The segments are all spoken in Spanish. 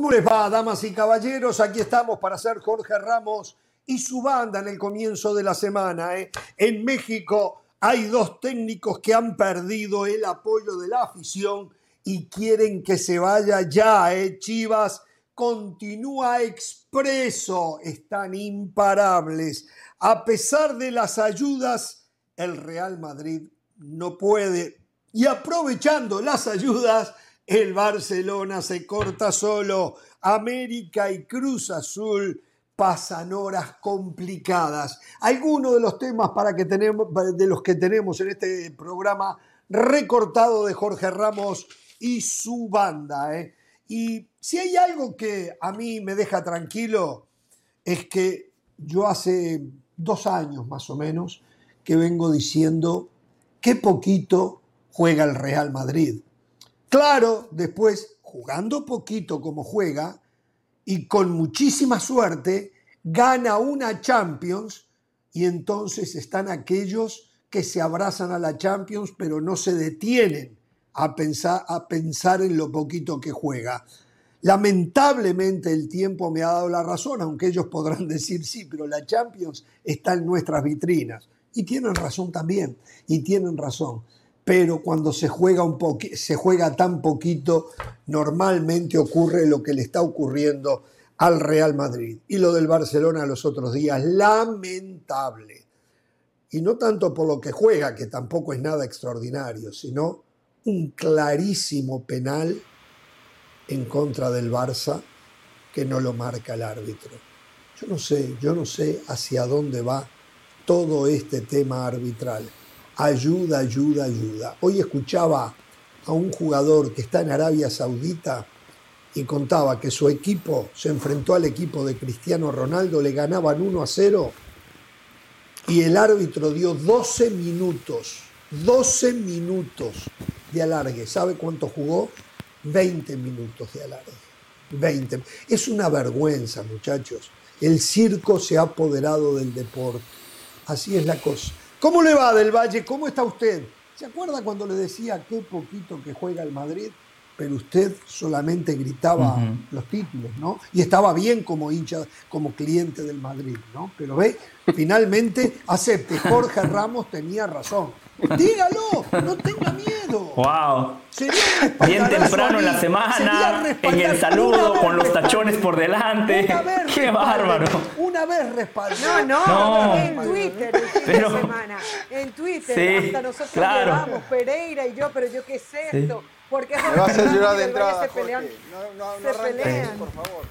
¿Cómo les va, damas y caballeros? Aquí estamos para hacer Jorge Ramos y su banda en el comienzo de la semana. ¿eh? En México hay dos técnicos que han perdido el apoyo de la afición y quieren que se vaya ya. ¿eh? Chivas continúa expreso, están imparables. A pesar de las ayudas, el Real Madrid no puede. Y aprovechando las ayudas, el Barcelona se corta solo. América y Cruz Azul pasan horas complicadas. Algunos de los temas para que tenemos, de los que tenemos en este programa recortado de Jorge Ramos y su banda. ¿eh? Y si hay algo que a mí me deja tranquilo, es que yo hace dos años más o menos que vengo diciendo qué poquito juega el Real Madrid. Claro, después, jugando poquito como juega y con muchísima suerte, gana una Champions y entonces están aquellos que se abrazan a la Champions pero no se detienen a pensar, en lo poquito que juega. Lamentablemente el tiempo me ha dado la razón, aunque ellos podrán decir sí, pero la Champions está en nuestras vitrinas. Y tienen razón también, y tienen razón pero cuando se juega, un se juega tan poquito, normalmente ocurre lo que le está ocurriendo al Real Madrid. Y lo del Barcelona los otros días, lamentable. Y no tanto por lo que juega, que tampoco es nada extraordinario, sino un clarísimo penal en contra del Barça que no lo marca el árbitro. Yo no sé, yo no sé hacia dónde va todo este tema arbitral ayuda, ayuda, ayuda. Hoy escuchaba a un jugador que está en Arabia Saudita y contaba que su equipo se enfrentó al equipo de Cristiano Ronaldo, le ganaban 1 a 0 y el árbitro dio 12 minutos, 12 minutos de alargue. ¿Sabe cuánto jugó? 20 minutos de alargue. 20. Es una vergüenza, muchachos. El circo se ha apoderado del deporte. Así es la cosa. ¿Cómo le va del Valle? ¿Cómo está usted? ¿Se acuerda cuando le decía qué poquito que juega el Madrid? Pero usted solamente gritaba los títulos, ¿no? Y estaba bien como hincha, como cliente del Madrid, ¿no? Pero ve, finalmente acepte, Jorge Ramos tenía razón. Dígalo, no tenga miedo. Wow. Bien temprano en la semana, en el saludo, con los tachones por delante. Qué bárbaro. Una vez respaldó. No, no, en Twitter el fin de semana. En Twitter, hasta nosotros claro. llevamos, Pereira y yo, pero yo qué sé esto. Porque Me va a hacer llorar de entrada, se pelean. No, no, no se pelean. por favor.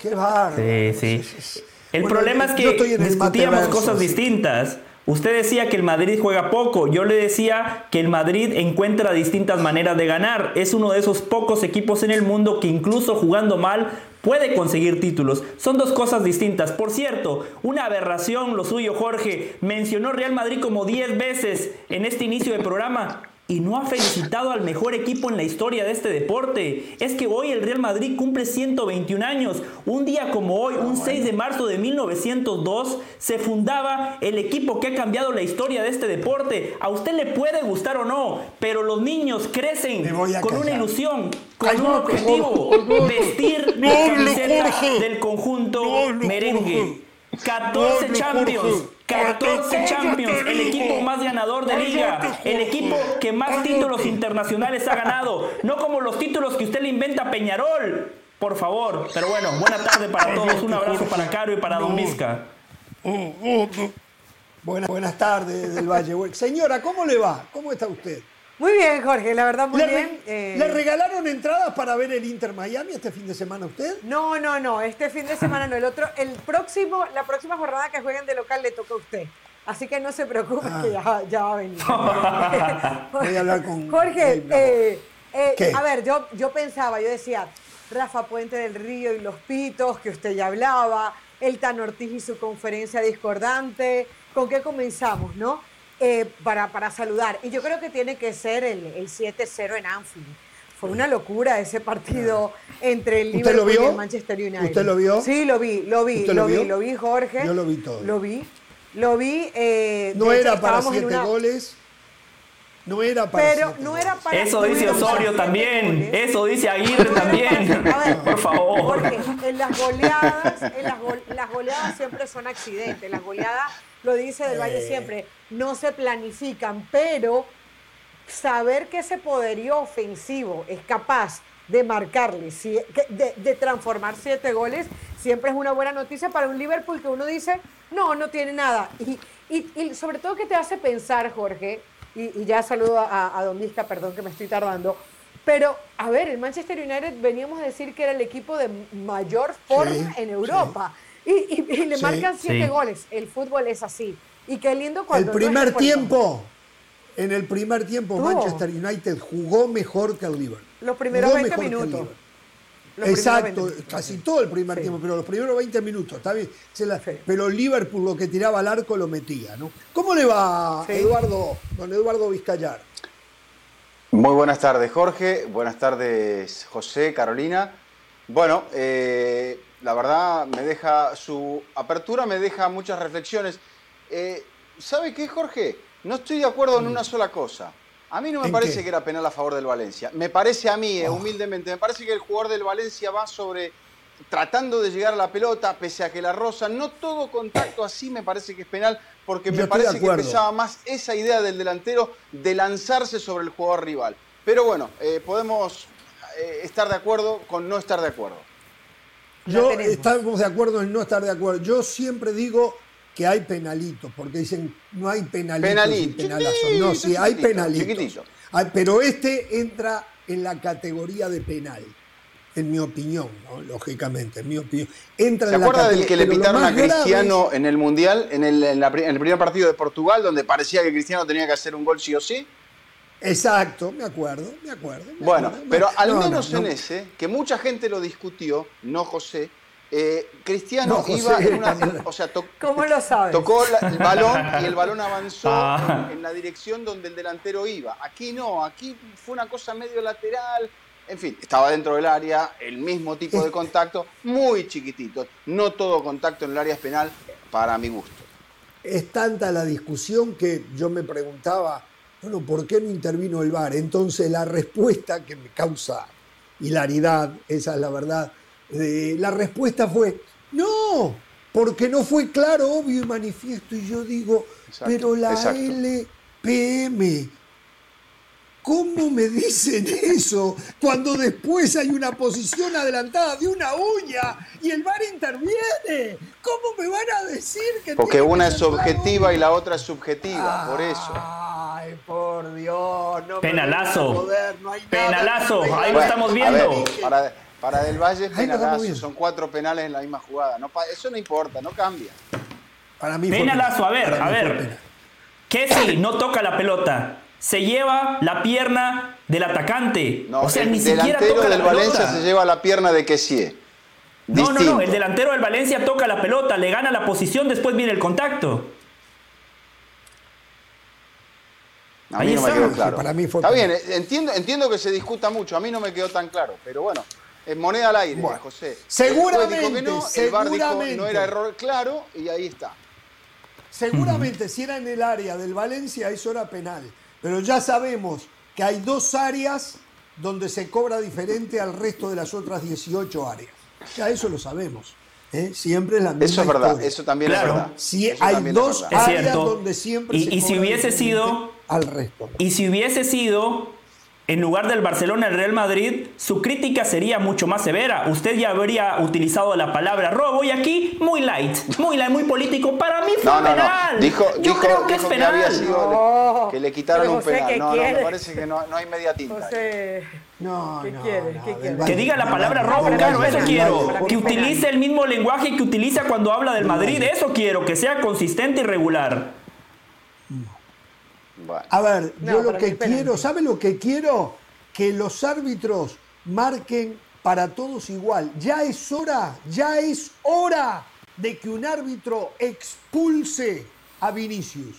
Qué bárbaro. Sí, sí. El problema es que discutíamos cosas distintas. Usted decía que el Madrid juega poco, yo le decía que el Madrid encuentra distintas maneras de ganar. Es uno de esos pocos equipos en el mundo que incluso jugando mal puede conseguir títulos. Son dos cosas distintas. Por cierto, una aberración lo suyo, Jorge. Mencionó Real Madrid como 10 veces en este inicio de programa y no ha felicitado al mejor equipo en la historia de este deporte. Es que hoy el Real Madrid cumple 121 años. Un día como hoy, un 6 de marzo de 1902, se fundaba el equipo que ha cambiado la historia de este deporte. A usted le puede gustar o no, pero los niños crecen con una ilusión, con un objetivo, vestir la camiseta del conjunto merengue. 14 Champions, 14 Champions, el equipo más ganador de liga, el equipo que más títulos internacionales ha ganado, no como los títulos que usted le inventa a Peñarol. Por favor, pero bueno, buena tarde para todos, un abrazo para Caro y para Don Vizca. Buenas, buenas tardes del Valle. Señora, ¿cómo le va? ¿Cómo está usted? Muy bien, Jorge, la verdad muy bien. ¿Le eh, regalaron entradas para ver el Inter Miami este fin de semana usted? No, no, no, este fin de semana no, el otro, el próximo, la próxima jornada que jueguen de local le toca a usted. Así que no se preocupe que ya, ya, va a venir. Voy a hablar con Jorge. Eh, eh, a ver, yo, yo pensaba, yo decía, Rafa Puente del Río y los Pitos, que usted ya hablaba, el Tan Ortiz y su conferencia discordante, ¿con qué comenzamos, no? Eh, para, para, saludar. Y yo creo que tiene que ser el, el 7-0 en Anfield. Fue una locura ese partido entre el Liverpool y el Manchester United. ¿Usted lo vio? Sí, lo vi, lo vi, lo, vi, lo vi, Jorge. Yo lo vi todo. Lo vi, lo vi. Eh, no era para siete goles. No era para Pero no era para Eso dice Osorio también. Eso dice Aguirre también. A ver, por favor. Porque en las goleadas, en las, las goleadas siempre son accidentes. Las goleadas, lo dice Del Valle siempre, no se planifican, pero saber que ese poderío ofensivo es capaz de marcarle, de, de, transformar siete goles, siempre es una buena noticia para un Liverpool que uno dice, no, no tiene nada. Y, y, sobre todo que te hace pensar, Jorge, y, ya saludo a, a Don perdón que me estoy tardando, pero a ver, el Manchester United veníamos a decir que era el equipo de mayor forma en Europa. Y, le marcan siete goles. El fútbol es así. Y qué lindo cuando... El primer tiempo, en el primer tiempo Manchester United jugó mejor que el Liverpool. Los primeros 20 minutos. Exacto, casi todo el primer tiempo, pero los primeros 20 minutos, está bien. Pero Liverpool lo que tiraba al arco lo metía, ¿no? ¿Cómo le va, Eduardo, don Eduardo Vizcayar? Muy buenas tardes, Jorge. Buenas tardes, José, Carolina. Bueno, eh, la verdad me deja su apertura, me deja muchas reflexiones. Eh, ¿Sabe qué, Jorge? No estoy de acuerdo en una sola cosa. A mí no me parece que era penal a favor del Valencia. Me parece a mí, eh, oh. humildemente, me parece que el jugador del Valencia va sobre tratando de llegar a la pelota, pese a que la rosa, no todo contacto así me parece que es penal, porque me parece que pesaba más esa idea del delantero de lanzarse sobre el jugador rival. Pero bueno, eh, podemos eh, estar de acuerdo con no estar de acuerdo. Yo estamos de acuerdo en no estar de acuerdo. Yo siempre digo que hay penalitos, porque dicen no hay penalitos Penalito. No, sí, hay penalitos. pero este entra en la categoría de penal, en mi opinión, lógicamente, en mi opinión. Entra ¿Se acuerda del que le pitaron a Cristiano en el Mundial, en el, en, el primer partido de Portugal, donde parecía que Cristiano tenía que hacer un gol sí o sí? Exacto, me acuerdo, me acuerdo. bueno, pero al menos en ese, que mucha gente lo discutió, no José, eh, Cristiano iba en una. O sea, ¿Cómo lo sabes? Tocó el balón y el balón avanzó ah. en la dirección donde el delantero iba. Aquí no, aquí fue una cosa medio lateral. En fin, estaba dentro del área, el mismo tipo de contacto, muy chiquitito. No todo contacto en el área es penal, para mi gusto. Es tanta la discusión que yo me preguntaba, bueno, ¿por qué no intervino el VAR? Entonces la respuesta que me causa hilaridad, esa es la verdad, la respuesta fue, no, porque no fue claro, obvio y manifiesto. Y yo digo, pero la LPM, ¿cómo me dicen eso cuando después hay una posición adelantada de una uña y el VAR interviene? ¿Cómo me van a decir que... Porque una es objetiva y la otra es subjetiva, por eso. Ay, por Dios. No Penalazo. Penalazo, ahí lo estamos viendo. Para Del Valle penalazo, son cuatro penales en la misma jugada. eso no importa, no cambia. Para mí penalazo, a ver, a ver. ¿Qué si no toca la pelota? Se lleva la pierna del atacante. No, o sea, el ni siquiera toca del Valencia se lleva la pierna de Kessie. No, no, no. El delantero del Valencia toca la pelota, le gana la posición, después viene el contacto. A mí no me quedó claro. Para mí Está bien, entiendo, entiendo que se discuta mucho. A mí no me quedó tan claro. Pero bueno, en moneda al aire, José. Seguramente, no, seguramente. no era error claro y ahí está. Seguramente si era en el área del Valencia eso era penal, pero ya sabemos que hay dos áreas donde se cobra diferente al resto de las otras 18 áreas. Ya eso lo sabemos. ¿eh? Siempre es la misma Eso es verdad, eso también es verdad. Si hay dos áreas donde siempre y, se y si hubiese sido al resto. Y si hubiese sido en lugar del Barcelona, el Real Madrid, su crítica sería mucho más severa. Usted ya habría utilizado la palabra robo y aquí muy light, muy light, muy político. Para mí fue penal. Dijo, Yo creo que es penal. Que, le quitaron un penal. No, no, me parece que no, hay media tinta. No, ¿Qué quiere? ¿Qué quiere? Que diga la palabra robo, claro, eso quiero. Que utilice el mismo lenguaje que utiliza cuando habla del Madrid, eso quiero, que sea consistente y regular. A ver, yo lo que quiero, ¿sabe lo que quiero? Que los árbitros marquen para todos igual. Ya es hora, ya es hora de que un árbitro expulse a Vinicius.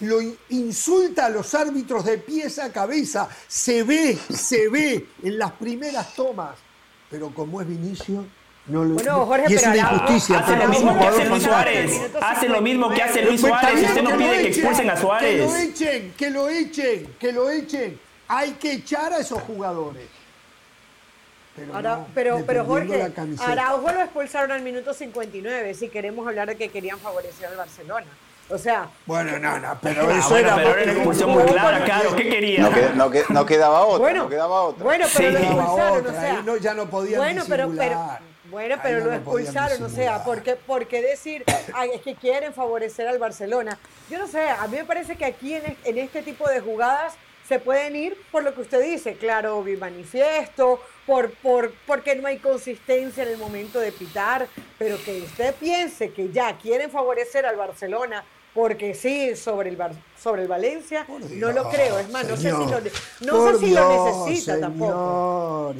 Lo insulta a los árbitros de pies a cabeza. Se ve, se ve en las primeras tomas. Pero como es Vinicius, bueno, Jorge, y es una injusticia. Hace lo mismo que hace Luis Suárez. Hace lo mismo que hace Luis Suárez. Y usted no pide que expulsen a Suárez. Que lo echen, que lo echen, que lo echen. Hay que echar a esos jugadores. Pero, Ahora, pero, pero Jorge, Araujo lo expulsaron al minuto 59, si queremos hablar de que querían favorecer al Barcelona. O sea. Bueno, no, no, pero ah, eso era. Pero era expulsión muy clara, claro. ¿Qué quería? No, no, quedaba otra. Bueno, no quedaba otra. Bueno, pero lo expulsaron, o sea. No, ya no podían Bueno, pero, pero, bueno, pero lo expulsaron, o sea, ¿por qué, ¿por qué decir es que quieren favorecer al Barcelona? Yo no sé, a mí me parece que aquí en, en este tipo de jugadas se pueden ir por lo que usted dice, claro, manifiesto, por, por, porque no hay consistencia en el momento de pitar, pero que usted piense que ya quieren favorecer al Barcelona porque sí, sobre el, sobre el Valencia, no lo creo. Es más, no sé si lo, no sé si lo necesita tampoco.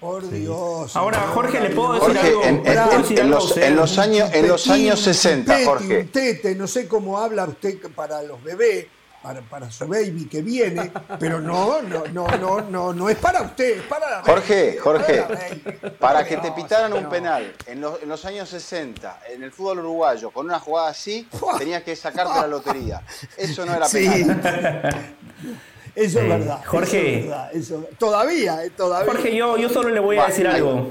Por Dios. Ahora, Jorge, le puedo decir algo. En, los, en, los, años, en los años 60, Jorge. Tete, no sé cómo habla usted para los bebés, para, su baby que viene, pero no, no, no, no, no, no es para usted, es para la Jorge, Jorge, para, que te pitaran un penal en los, años 60 en el fútbol uruguayo con una jugada así, tenías que sacarte la lotería. Eso no era penal. Eso es verdad. Jorge. todavía, eh, todavía. Jorge, yo, yo solo le voy a decir algo.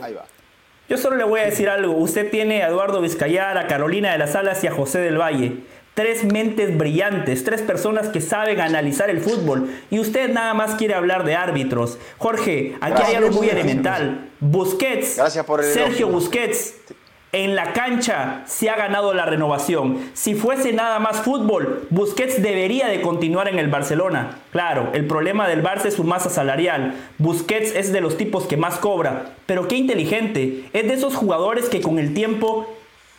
Yo solo le voy a decir algo. Usted tiene a Eduardo Vizcayar, a Carolina de las Alas y a José del Valle tres mentes brillantes, tres personas que saben analizar el fútbol y usted nada más quiere hablar de árbitros. Jorge, aquí hay algo muy elemental. Busquets, Sergio Busquets, en la cancha se ha ganado la renovación. Si fuese nada más fútbol, Busquets debería de continuar en el Barcelona. Claro, el problema del Barça es su masa salarial. Busquets es de los tipos que más cobra, pero qué inteligente. Es de esos jugadores que con el tiempo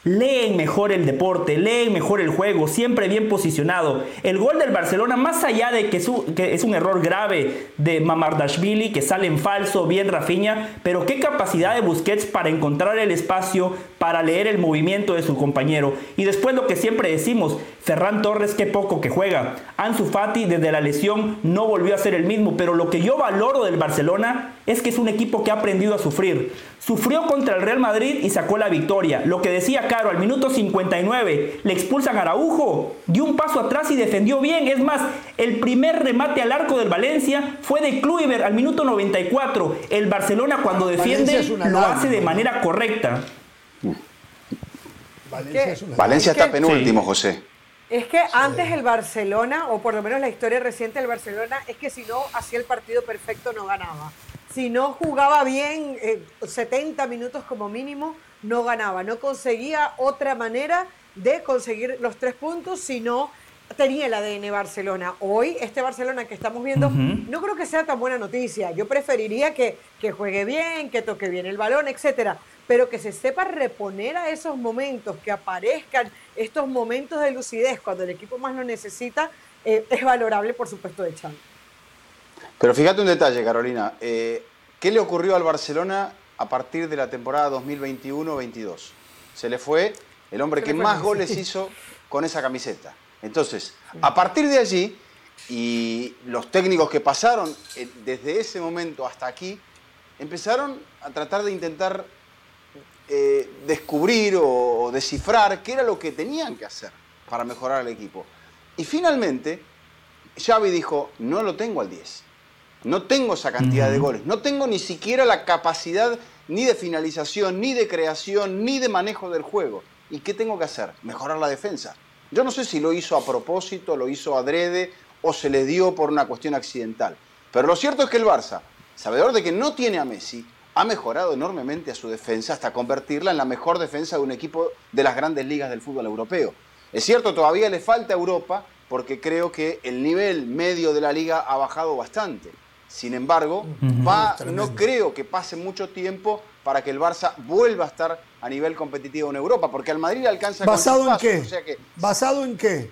leen mejor el deporte, leen mejor el juego, siempre bien posicionado. El gol del Barcelona, más allá de que es un, error grave de Mamardashvili, que sale en falso, bien Rafinha, pero qué capacidad de Busquets para encontrar el espacio, para leer el movimiento de su compañero. Y después lo que siempre decimos, Ferran Torres, qué poco que juega. Ansu Fati desde la lesión no volvió a ser el mismo, pero lo que yo valoro del Barcelona es que es un equipo que ha aprendido a sufrir. Sufrió contra el Real Madrid y sacó la victoria. Lo que decía Caro, al minuto 59 le expulsan a Araujo, dio un paso atrás y defendió bien. Es más, el primer remate al arco del Valencia fue de Kluivert al minuto 94. El Barcelona cuando defiende lo hace de manera correcta. Valencia, está penúltimo, José. Es que antes el Barcelona, o por lo menos la historia reciente del Barcelona, es que si no hacía el partido perfecto no ganaba si no jugaba bien 70 eh, minutos como mínimo, no ganaba, no conseguía otra manera de conseguir los tres puntos, sino tenía el ADN Barcelona. Hoy, este Barcelona que estamos viendo, no creo que sea tan buena noticia. Yo preferiría que, que juegue bien, que toque bien el balón, etcétera, pero que se sepa reponer a esos momentos, que aparezcan estos momentos de lucidez cuando el equipo más lo necesita, eh, es valorable, por supuesto, de Chan. Pero fíjate un detalle, Carolina. Eh, ¿Qué le ocurrió al Barcelona a partir de la temporada 2021-22? Se le fue el hombre que más goles hizo con esa camiseta. Entonces, a partir de allí, y los técnicos que pasaron eh, desde ese momento hasta aquí, empezaron a tratar de intentar eh, descubrir o descifrar qué era lo que tenían que hacer para mejorar el equipo. Y finalmente, Xavi dijo, no lo tengo al 10. No tengo esa cantidad de goles. No tengo ni siquiera la capacidad ni de finalización, ni de creación, ni de manejo del juego. ¿Y qué tengo que hacer? Mejorar la defensa. Yo no sé si lo hizo a propósito, lo hizo adrede o se le dio por una cuestión accidental. Pero lo cierto es que el Barça, sabedor de que no tiene a Messi, ha mejorado enormemente a su defensa hasta convertirla en la mejor defensa de un equipo de las grandes ligas del fútbol europeo. Es cierto, todavía le falta a Europa porque creo que el nivel medio de la liga ha bajado bastante. Sin embargo, no creo que pase mucho tiempo para que el Barça vuelva a estar a nivel competitivo en Europa, porque al Madrid alcanza ¿Basado en qué? ¿Basado en qué?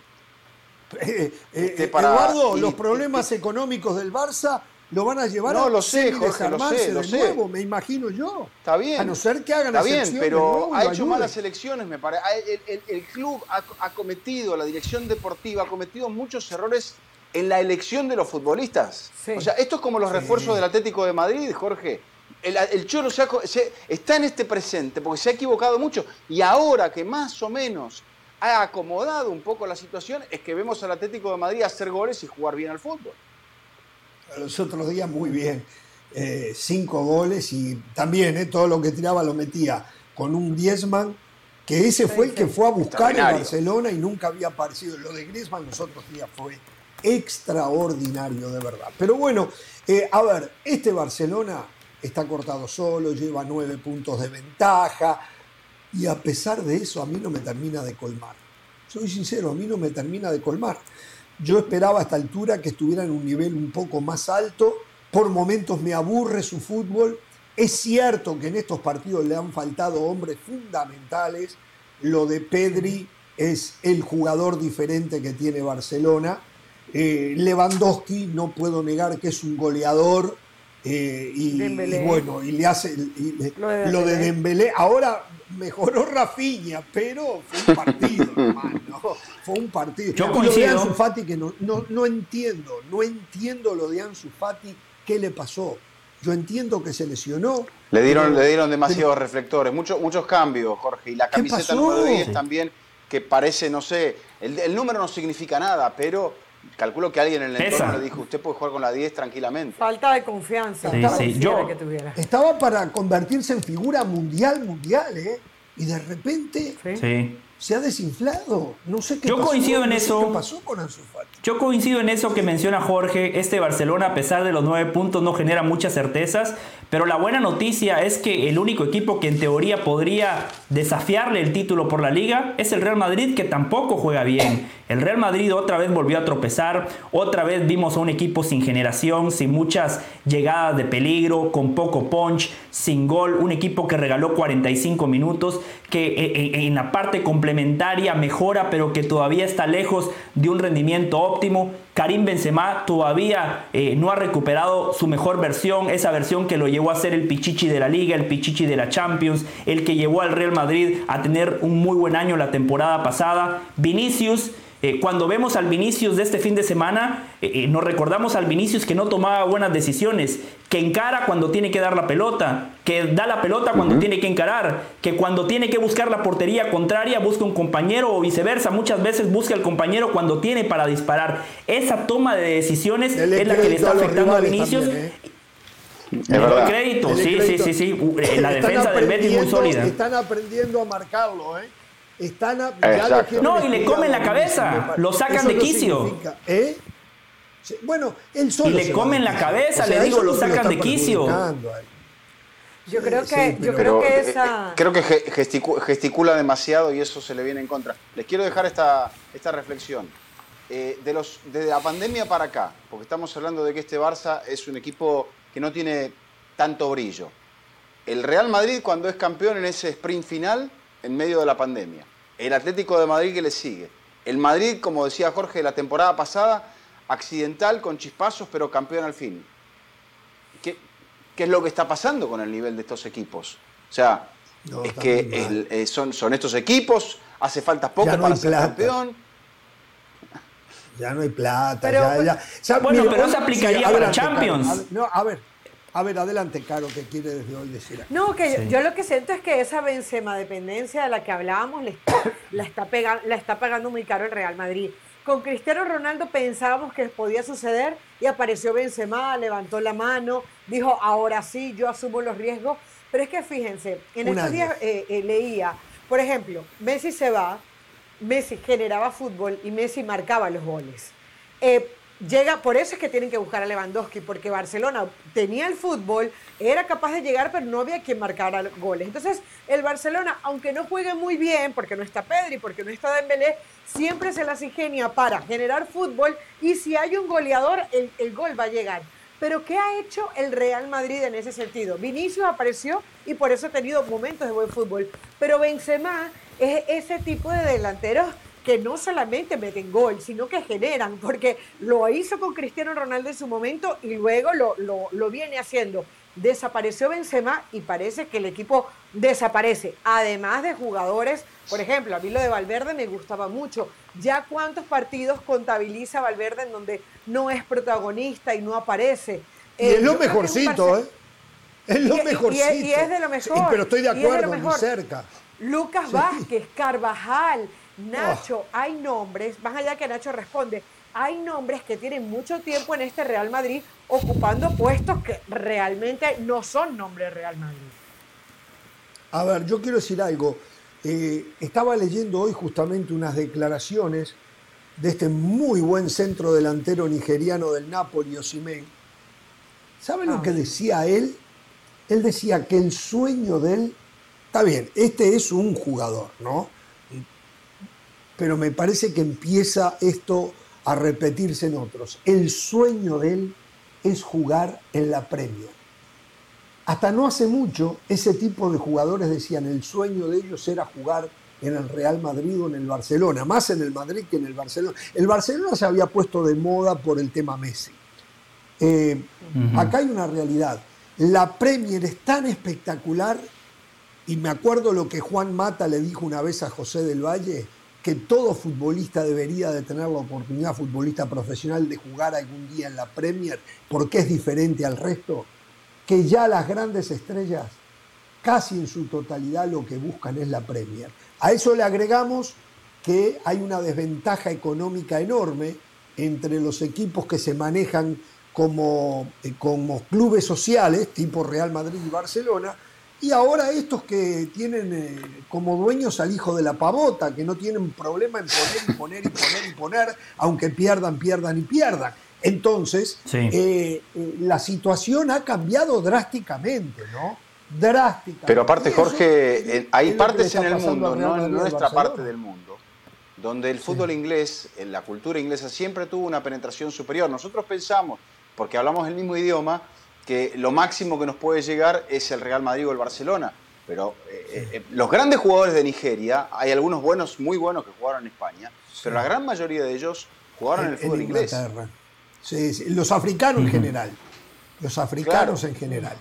Eh, eh, este, Eduardo, los problemas económicos del Barça lo van a llevar no, a lo sé, Jorge, lo sé, lo sé. nuevo, me imagino yo. Está bien. A no ser que hagan Está bien, pero ha hecho malas elecciones, me parece. El, club ha, cometido, la dirección deportiva ha cometido muchos errores en la elección de los futbolistas. O sea, esto es como los refuerzos del Atlético de Madrid, Jorge. el, Cholo está en este presente porque se ha equivocado mucho y ahora que más o menos ha acomodado un poco la situación es que vemos al Atlético de Madrid hacer goles y jugar bien al fútbol. Los otros días muy bien, eh, cinco goles y también eh, todo lo que tiraba lo metía con un Griezmann que ese fue el que fue a buscar en Barcelona y nunca había aparecido. Lo de Griezmann los otros días fue extraordinario de verdad. Pero bueno, eh, a ver, este Barcelona está cortado solo, lleva nueve puntos de ventaja y a pesar de eso a mí no me termina de colmar. Soy sincero, a mí no me termina de colmar. Yo esperaba a esta altura que estuviera en un nivel un poco más alto. Por momentos me aburre su fútbol. Es cierto que en estos partidos le han faltado hombres fundamentales. Lo de Pedri es el jugador diferente que tiene Barcelona. Eh, Lewandowski, no puedo negar que es un goleador. Eh, y, bueno, y le hace lo, de, Dembélé. Ahora mejoró Rafinha, pero fue un partido, hermano. Fue un partido. Yo. Lo de Ansu Fati que no, no, entiendo, no entiendo lo de Ansu Fati, qué le pasó. Yo entiendo que se lesionó. Le dieron, le dieron demasiados reflectores, muchos, muchos cambios, Jorge. Y la camiseta número 10 también, que parece, no sé, el, el número no significa nada, pero calculo que alguien en el entorno le dijo, usted puede jugar con la 10 tranquilamente. Falta de confianza. estaba, para convertirse en figura mundial, mundial, ¿eh? Y de repente se ha desinflado. No sé qué Yo coincido en eso. ¿Qué pasó con Yo coincido en eso que menciona Jorge. Este Barcelona, a pesar de los nueve puntos, no genera muchas certezas. Pero la buena noticia es que el único equipo que en teoría podría desafiarle el título por la liga es el Real Madrid, que tampoco juega bien. El Real Madrid otra vez volvió a tropezar, otra vez vimos a un equipo sin generación, sin muchas llegadas de peligro, con poco punch, sin gol, un equipo que regaló 45 minutos, que eh, eh, en la parte complementaria mejora, pero que todavía está lejos de un rendimiento óptimo. Karim Benzema todavía eh, no ha recuperado su mejor versión, esa versión que lo llevó a ser el pichichi de la liga, el pichichi de la Champions, el que llevó al Real Madrid a tener un muy buen año la temporada pasada. Vinicius eh, cuando vemos al Vinicius de este fin de semana, eh, nos recordamos al Vinicius que no tomaba buenas decisiones, que encara cuando tiene que dar la pelota, que da la pelota cuando tiene que encarar, que cuando tiene que buscar la portería contraria busca un compañero o viceversa, muchas veces busca al compañero cuando tiene para disparar. Esa toma de decisiones es la que le está afectando a Vinicius. ¿eh? Es crédito, sí, sí, sí, sí. La defensa del Betis muy sólida. Están aprendiendo a marcarlo, ¿eh? Están no, y le comen la cabeza, lo sacan de quicio. ¿eh? Bueno, él solo. Y le comen la cabeza, le digo, lo sacan de quicio. Yo creo que, yo creo que eh, esa. Eh, creo que gesticula demasiado y eso se le viene en contra. Les quiero dejar esta, esta reflexión. de los, desde la pandemia para acá, porque estamos hablando de que este Barça es un equipo que no tiene tanto brillo. El Real Madrid, cuando es campeón en ese sprint final, en medio de la pandemia. El Atlético de Madrid que le sigue. El Madrid, como decía Jorge, la temporada pasada, accidental, con chispazos, pero campeón al fin. ¿Qué, es lo que está pasando con el nivel de estos equipos? O sea, es que eh, son, son estos equipos, hace falta poco para ser campeón. Ya no hay plata. Pero, ya, bueno, pero se aplicaría para Champions. no, a ver, a ver, adelante, Caro, ¿qué quiere desde hoy decir? No, que yo, lo que siento es que esa Benzema dependencia de la que hablábamos la está, la está pagando muy caro el Real Madrid. Con Cristiano Ronaldo pensábamos que podía suceder y apareció Benzema, levantó la mano, dijo, ahora sí, yo asumo los riesgos. Pero es que fíjense, en estos días eh, eh, leía, por ejemplo, Messi se va, Messi generaba fútbol y Messi marcaba los goles. Eh, llega, por eso es que tienen que buscar a Lewandowski, porque Barcelona tenía el fútbol, era capaz de llegar, pero no había quien marcara goles. Entonces, el Barcelona, aunque no juegue muy bien, porque no está Pedri, porque no está Dembélé, siempre se las ingenia para generar fútbol y si hay un goleador, el, el gol va a llegar. Pero ¿qué ha hecho el Real Madrid en ese sentido? Vinicius apareció y por eso ha tenido momentos de buen fútbol. Pero Benzema es ese tipo de delanteros que no solamente meten gol, sino que generan, porque lo hizo con Cristiano Ronaldo en su momento y luego lo, lo, viene haciendo. Desapareció Benzema y parece que el equipo desaparece. Además de jugadores, por ejemplo, a mí lo de Valverde me gustaba mucho. Ya cuántos partidos contabiliza Valverde en donde no es protagonista y no aparece. Y es lo eh, mejorcito, ¿eh? Es lo mejor. Y, es de lo mejor. pero estoy de acuerdo, muy cerca. Lucas Vázquez, Carvajal, Nacho, oh. hay nombres, más allá que Nacho responde, hay nombres que tienen mucho tiempo en este Real Madrid ocupando puestos que realmente no son nombres Real Madrid. A ver, yo quiero decir algo. Eh, estaba leyendo hoy justamente unas declaraciones de este muy buen centro delantero nigeriano del Napoli, Osimhen. ¿Saben lo ah. que decía él? Él decía que el sueño de él, está bien, este es un jugador, ¿no? Pero me parece que empieza esto a repetirse en otros. El sueño de él es jugar en la Premier. Hasta no hace mucho, ese tipo de jugadores decían el sueño de ellos era jugar en el Real Madrid o en el Barcelona, más en el Madrid que en el Barcelona. El Barcelona se había puesto de moda por el tema Messi. Eh, acá hay una realidad. La Premier es tan espectacular, y me acuerdo lo que Juan Mata le dijo una vez a José del Valle, que todo futbolista debería de tener la oportunidad, futbolista profesional, de jugar algún día en la Premier, porque es diferente al resto, que ya las grandes estrellas, casi en su totalidad, lo que buscan es la Premier. A eso le agregamos que hay una desventaja económica enorme entre los equipos que se manejan como, eh, como clubes sociales, tipo Real Madrid y Barcelona, y ahora estos que tienen eh, como dueños al hijo de la pavota, que no tienen problema en poner y poner y poner y poner, aunque pierdan, pierdan y pierdan. Entonces, eh, eh, la situación ha cambiado drásticamente, ¿no? Drásticamente. Pero aparte, Jorge, hay partes en el mundo, no en nuestra parte del mundo, donde el fútbol inglés, la cultura inglesa, siempre tuvo una penetración superior. Nosotros pensamos, porque hablamos el mismo idioma, que lo máximo que nos puede llegar es el Real Madrid o el Barcelona. Pero eh, eh, los grandes jugadores de Nigeria, hay algunos buenos, muy buenos que jugaron en España, pero la gran mayoría de ellos jugaron en, el fútbol inglés. Sí, sí, los africanos en general. Los africanos en general.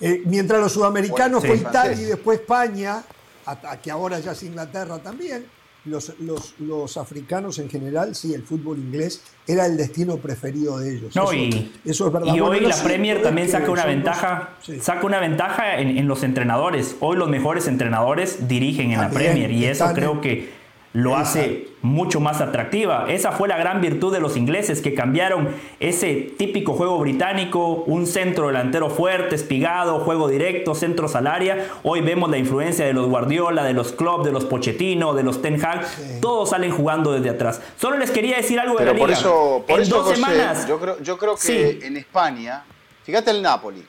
Eh, mientras los sudamericanos fue Italia y después España, hasta que ahora ya es Inglaterra también los, los, africanos en general, sí, el fútbol inglés era el destino preferido de ellos. No, y, eso es verdad. Y hoy la Premier también saca una ventaja, saca una ventaja en, los entrenadores. Hoy los mejores entrenadores dirigen en la Premier y eso creo que lo hace mucho más atractiva. Esa fue la gran virtud de los ingleses que cambiaron ese típico juego británico, un centro delantero fuerte, espigado, juego directo, centro salaria. Hoy vemos la influencia de los Guardiola, de los Klopp, de los Pochettino, de los Ten Hag. Todos salen jugando desde atrás. Solo les quería decir algo de la por Eso, por eso, dos semanas. Yo creo, yo creo que en España, fíjate el Napoli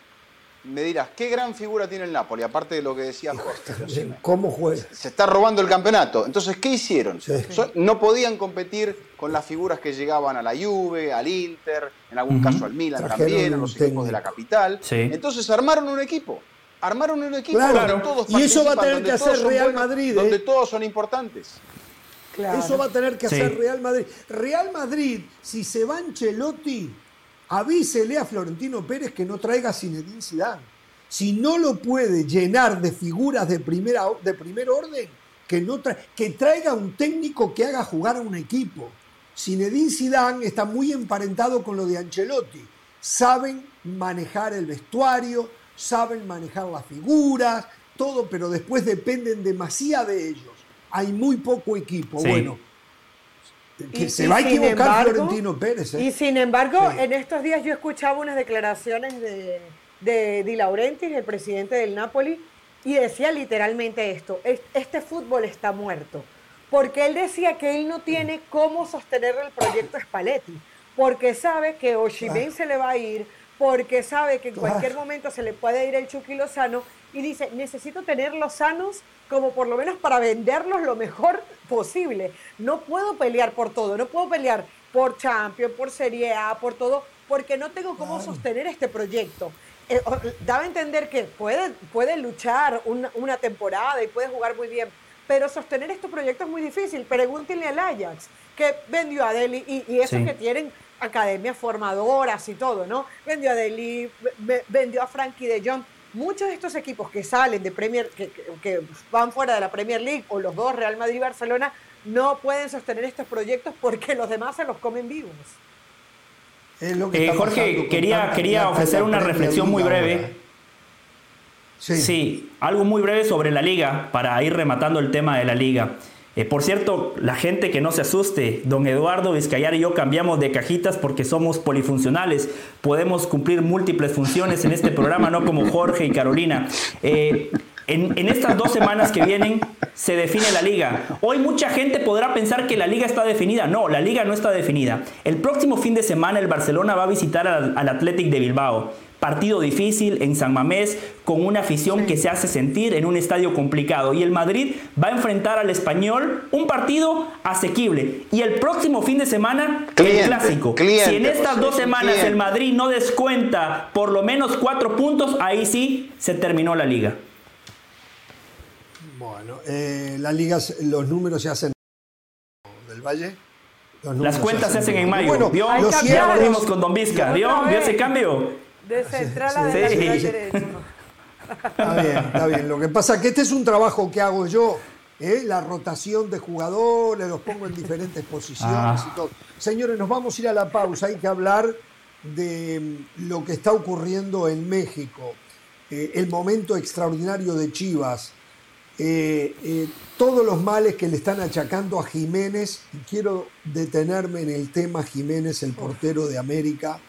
me dirás, ¿qué gran figura tiene el Napoli? Aparte de lo que decía Jorge. ¿Cómo juega? Se está robando el campeonato. Entonces, ¿qué hicieron? No podían competir con las figuras que llegaban a la Juve, al Inter, en algún caso al Milan también, a los equipos de la capital. Entonces armaron un equipo. Armaron un equipo donde todos Y eso va a tener que hacer Real Madrid. Donde ¿eh? todos son importantes. Eso va a tener que hacer Real Madrid. Real Madrid, si se va Ancelotti avísele a Florentino Pérez que no traiga a Zinedine Zidane. Si no lo puede llenar de figuras de, primera, de primer orden, que, no que traiga un técnico que haga jugar a un equipo. Zinedine Zidane está muy emparentado con lo de Ancelotti. Saben manejar el vestuario, saben manejar las figuras, todo, pero después dependen demasiado de ellos. Hay muy poco equipo. Bueno, que se va a equivocar Florentino Pérez. ¿eh? Y sin embargo, en estos días yo escuchaba unas declaraciones de, de Di Laurentiis, el presidente del Napoli, y decía literalmente esto, este fútbol está muerto. Porque él decía que él no tiene cómo sostener el proyecto Spalletti, porque sabe que Oshimen se le va a ir, porque sabe que en cualquier momento se le puede ir el Chucky Lozano, y dice, necesito tenerlos sanos como por lo menos para venderlos lo mejor posible. No puedo pelear por todo, no puedo pelear por Champions, por Serie A, por todo, porque no tengo cómo sostener este proyecto. Eh, daba a entender que puede, puede luchar una, temporada y puede jugar muy bien, pero sostener este proyecto es muy difícil. Pregúntenle al Ajax, que vendió a Delhi y, y esos que tienen academias formadoras y todo, ¿no? Vendió a Delhi, vendió a Frankie de Jong muchos de estos equipos que salen de Premier, que, van fuera de la Premier League, o los dos, Real Madrid y Barcelona, no pueden sostener estos proyectos porque los demás se los comen vivos. Eh, Jorge, quería, quería ofrecer una reflexión muy breve. Sí. algo muy breve sobre la liga, para ir rematando el tema de la liga. Eh, por cierto, la gente que no se asuste, don Eduardo Vizcayar y yo cambiamos de cajitas porque somos polifuncionales. Podemos cumplir múltiples funciones en este programa, no como Jorge y Carolina. Eh, en, estas dos semanas que vienen se define la liga. Hoy mucha gente podrá pensar que la liga está definida. No, la liga no está definida. El próximo fin de semana el Barcelona va a visitar al, al Athletic de Bilbao. Partido difícil en San Mamés, con una afición que se hace sentir en un estadio complicado. Y el Madrid va a enfrentar al español un partido asequible. Y el próximo fin de semana, el clásico. si en estas dos semanas el Madrid no descuenta por lo menos cuatro puntos, ahí sí se terminó la liga. Bueno, eh, la liga, los números se hacen del Valle. Las cuentas se hacen, en mayo. Bueno, ¿Vio? Ya volvimos con Don Vizca. ¿Vio? ¿Vio ese cambio? De central a de derecho. Está bien, está bien. Lo que pasa es que este es un trabajo que hago yo. ¿eh? La rotación de jugadores, los pongo en diferentes posiciones ah. y todo. Señores, nos vamos a ir a la pausa. Hay que hablar de lo que está ocurriendo en México. Eh, el momento extraordinario de Chivas. Eh, todos los males que le están achacando a Jiménez. Y quiero detenerme en el tema Jiménez, el portero de América.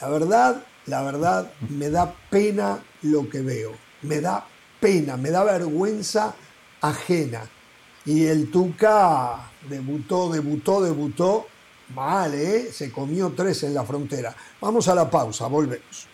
La verdad, la verdad, me da pena lo que veo. Me da pena, me da vergüenza ajena. Y el Tuca debutó, debutó, debutó mal, ¿eh? Se comió tres en la frontera. Vamos a la pausa, volvemos.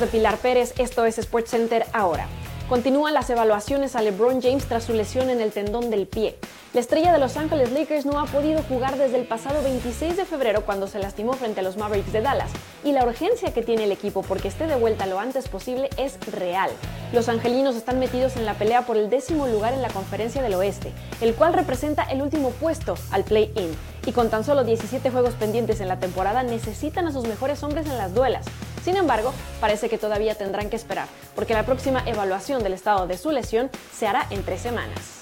De Pilar Pérez, esto es SportsCenter ahora. Continúan las evaluaciones a LeBron James tras su lesión en el tendón del pie. La estrella de Los Ángeles Lakers no ha podido jugar desde el pasado 26 de febrero cuando se lastimó frente a los Mavericks de Dallas, y la urgencia que tiene el equipo porque esté de vuelta lo antes posible es real. Los angelinos están metidos en la pelea por el décimo lugar en la conferencia del oeste, el cual representa el último puesto al play-in, y con tan solo 17 juegos pendientes en la temporada necesitan a sus mejores hombres en las duelas. Sin embargo, parece que todavía tendrán que esperar, porque la próxima evaluación del estado de su lesión se hará en tres semanas.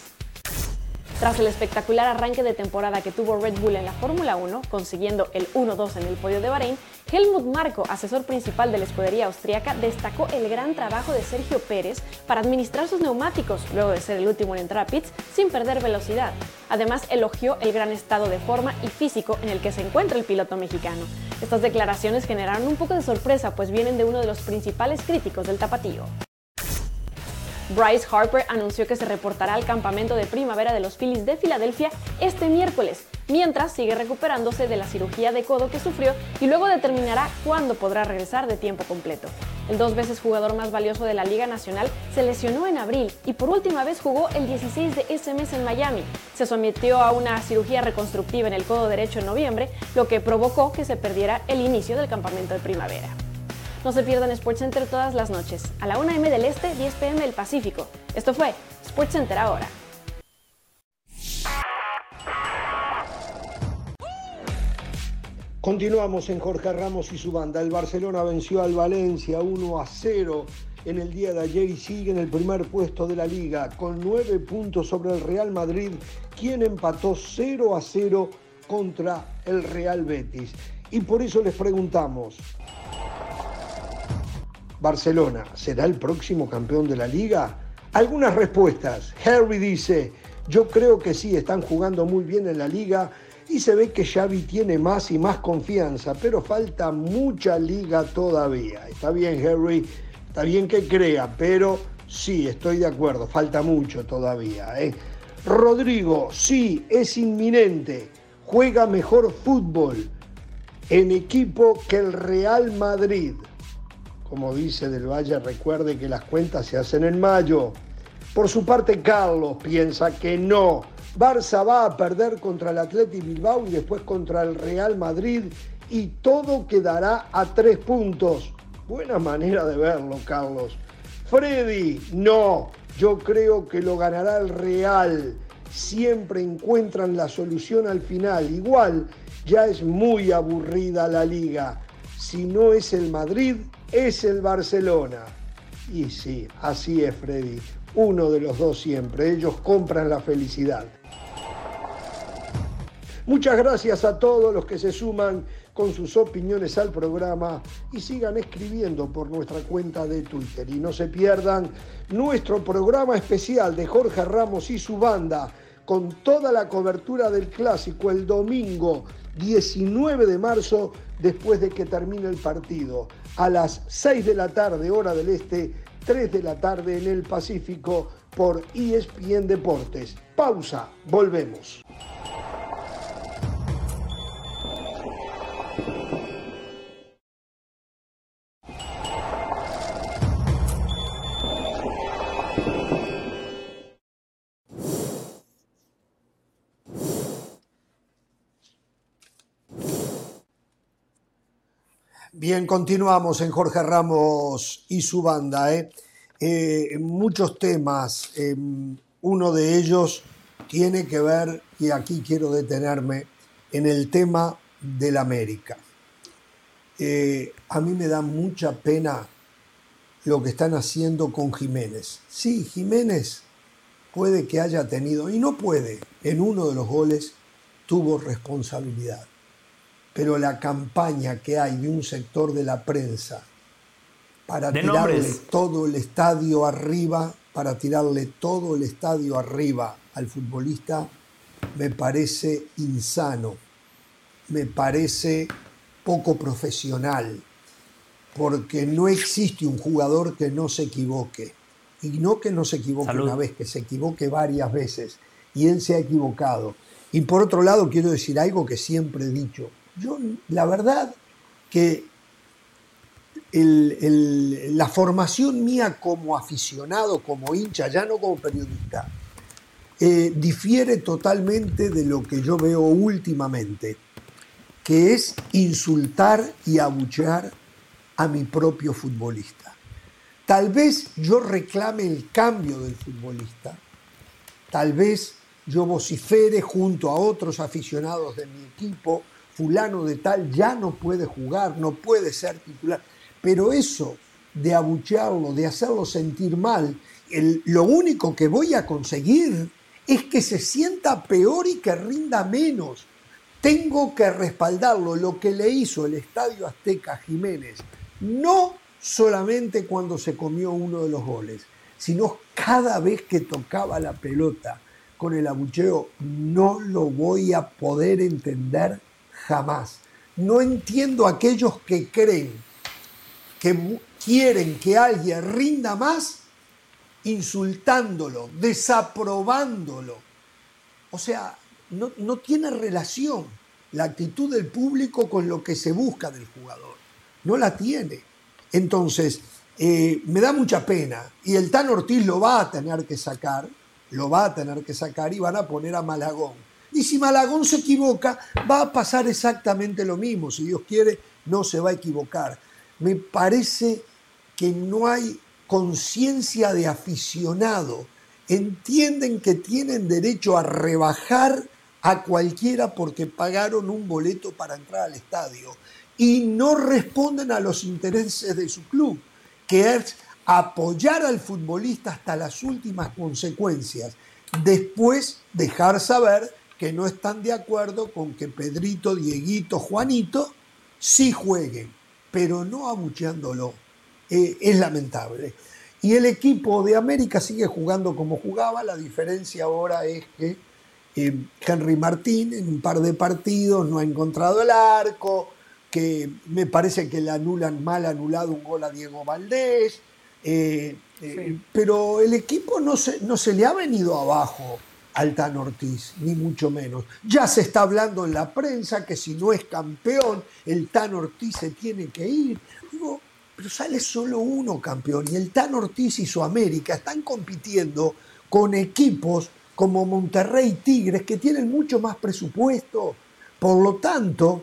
Tras el espectacular arranque de temporada que tuvo Red Bull en la Fórmula 1, consiguiendo el 1-2 en el podio de Bahrein, Helmut Marko, asesor principal de la escudería austríaca, destacó el gran trabajo de Sergio Pérez para administrar sus neumáticos, luego de ser el último en entrar a pits sin perder velocidad. Además, elogió el gran estado de forma y físico en el que se encuentra el piloto mexicano. Estas declaraciones generaron un poco de sorpresa, pues vienen de uno de los principales críticos del tapatío. Bryce Harper anunció que se reportará al campamento de primavera de los Phillies de Filadelfia este miércoles, mientras sigue recuperándose de la cirugía de codo que sufrió y luego determinará cuándo podrá regresar de tiempo completo. El dos veces jugador más valioso de la Liga Nacional se lesionó en abril y por última vez jugó el 16 de ese mes en Miami. Se sometió a una cirugía reconstructiva en el codo derecho en noviembre, lo que provocó que se perdiera el inicio del campamento de primavera. No se pierdan SportsCenter todas las noches, a la 1 m del Este, 10 pm del Pacífico. Esto fue SportsCenter ahora. Continuamos en Jorge Ramos y su banda. El Barcelona venció al Valencia 1 a 0 en el día de ayer y sigue en el primer puesto de la liga con 9 puntos sobre el Real Madrid, quien empató 0 a 0 contra el Real Betis. Y por eso les preguntamos, Barcelona será el próximo campeón de la liga? Algunas respuestas. Harry dice, yo creo que sí, están jugando muy bien en la liga y se ve que Xavi tiene más y más confianza, pero falta mucha liga todavía. Está bien, Harry, está bien que crea, pero sí, estoy de acuerdo, falta mucho todavía. ¿eh? Rodrigo, sí, es inminente, juega mejor fútbol en equipo que el Real Madrid como dice Del Valle, recuerde que las cuentas se hacen en mayo. Por su parte, Carlos piensa que no. Barça va a perder contra el Athletic Bilbao y después contra el Real Madrid y todo quedará a tres puntos. Buena manera de verlo, Carlos. Freddy, no. Yo creo que lo ganará el Real. Siempre encuentran la solución al final. Igual, Ya es muy aburrida la liga. Si no es el Madrid, es el Barcelona. Y sí, así es Freddy. Uno de los dos siempre. Ellos compran la felicidad. Muchas gracias a todos los que se suman con sus opiniones al programa y sigan escribiendo por nuestra cuenta de Twitter. Y no se pierdan nuestro programa especial de Jorge Ramos y su banda con toda la cobertura del clásico el domingo 19 de marzo después de que termine el partido. A las 6 de la tarde, hora del este, 3 de la tarde en el Pacífico por ESPN Deportes. Pausa, volvemos. Bien, continuamos en Jorge Ramos y su banda. ¿eh? Eh, muchos temas, em, uno de ellos tiene que ver, y aquí quiero detenerme, en el tema del América. Eh, a mí me da mucha pena lo que están haciendo con Jiménez. Sí, Jiménez puede que haya tenido, y no puede, en uno de los goles tuvo responsabilidad pero la campaña que hay de un sector de la prensa para tirarle todo el estadio arriba, para tirarle todo el estadio arriba al futbolista, me parece insano, me parece poco profesional, porque no existe un jugador que no se equivoque. Y no que no se equivoque una vez, que se equivoque varias veces. Y él se ha equivocado. Y por otro lado, quiero decir algo que siempre he dicho. Yo, la verdad que la formación mía como aficionado, como hincha, ya no como periodista, eh, difiere totalmente de lo que yo veo últimamente, que es insultar y abuchear a mi propio futbolista. Tal vez yo reclame el cambio del futbolista, tal vez yo vocifere junto a otros aficionados de mi equipo, fulano de tal ya no puede jugar, no puede ser titular. Pero eso de abuchearlo, de hacerlo sentir mal, lo único que voy a conseguir es que se sienta peor y que rinda menos. Tengo que respaldarlo, lo que le hizo el Estadio Azteca Jiménez, no solamente cuando se comió uno de los goles, sino cada vez que tocaba la pelota con el abucheo, no lo voy a poder entender jamás. No entiendo a aquellos que creen que quieren que alguien rinda más insultándolo, desaprobándolo. O sea, no, tiene relación la actitud del público con lo que se busca del jugador. No la tiene. Entonces, eh, me da mucha pena. Y el Tan Ortiz lo va a tener que sacar, lo va a tener que sacar y van a poner a Malagón y si Malagón se equivoca, va a pasar exactamente lo mismo. Si Dios quiere, no se va a equivocar. Me parece que no hay conciencia de aficionado. Entienden que tienen derecho a rebajar a cualquiera porque pagaron un boleto para entrar al estadio y no responden a los intereses de su club, que es apoyar al futbolista hasta las últimas consecuencias, después dejar saber que no están de acuerdo con que Pedrito, Dieguito, Juanito sí jueguen, pero no abucheándolo. Eh, es lamentable. Y el equipo de América sigue jugando como jugaba, la diferencia ahora es que eh, Henry Martín en un par de partidos no ha encontrado el arco, que me parece que le anulan mal anulado un gol a Diego Valdés, eh, pero el equipo no se, no se le ha venido abajo al Tan Ortiz, ni mucho menos. Ya se está hablando en la prensa que si no es campeón, el Tan Ortiz se tiene que ir. Pero sale solo uno campeón y el Tan Ortiz y su América están compitiendo con equipos como Monterrey Tigres que tienen mucho más presupuesto. Por lo tanto,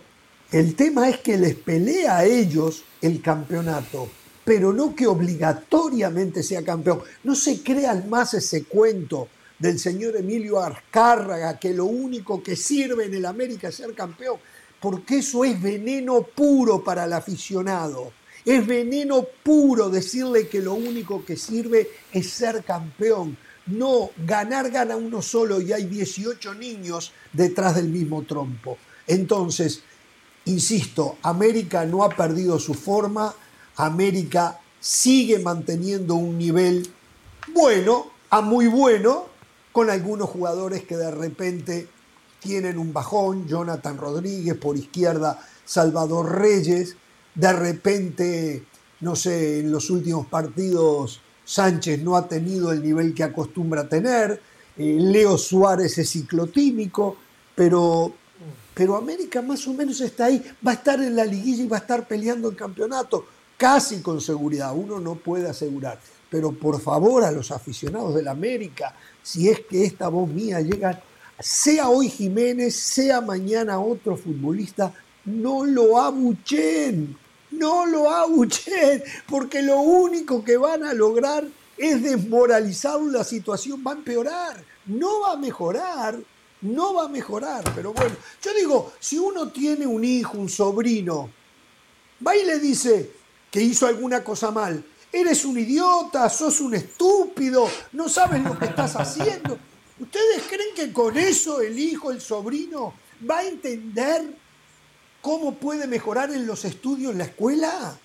el tema es que les pelea a ellos el campeonato, pero no que obligatoriamente sea campeón. No se crean más ese cuento del señor Emilio Arcárraga, que lo único que sirve en el América es ser campeón, porque eso es veneno puro para el aficionado. Es veneno puro decirle que lo único que sirve es ser campeón. No, ganar gana uno solo y hay 18 niños detrás del mismo trompo. Entonces, insisto, América no ha perdido su forma, América sigue manteniendo un nivel bueno a muy bueno, con algunos jugadores que de repente tienen un bajón, Jonathan Rodríguez por izquierda, Salvador Reyes, de repente, no sé, en los últimos partidos Sánchez no ha tenido el nivel que acostumbra tener, eh, Leo Suárez es ciclotímico, pero, pero América más o menos está ahí, va a estar en la liguilla y va a estar peleando el campeonato, casi con seguridad, uno no puede asegurar. Pero por favor a los aficionados del América, si es que esta voz mía llega, sea hoy Jiménez, sea mañana otro futbolista, no lo abuchen, no lo abuchen, porque lo único que van a lograr es desmoralizar la situación, va a empeorar, no va a mejorar, no va a mejorar. Pero bueno, yo digo, si uno tiene un hijo, un sobrino, va y le dice que hizo alguna cosa mal, eres un idiota, sos un estúpido, no sabes lo que estás haciendo. ¿Ustedes creen que con eso el hijo, el sobrino, va a entender ¿Cómo puede mejorar en los estudios en la escuela?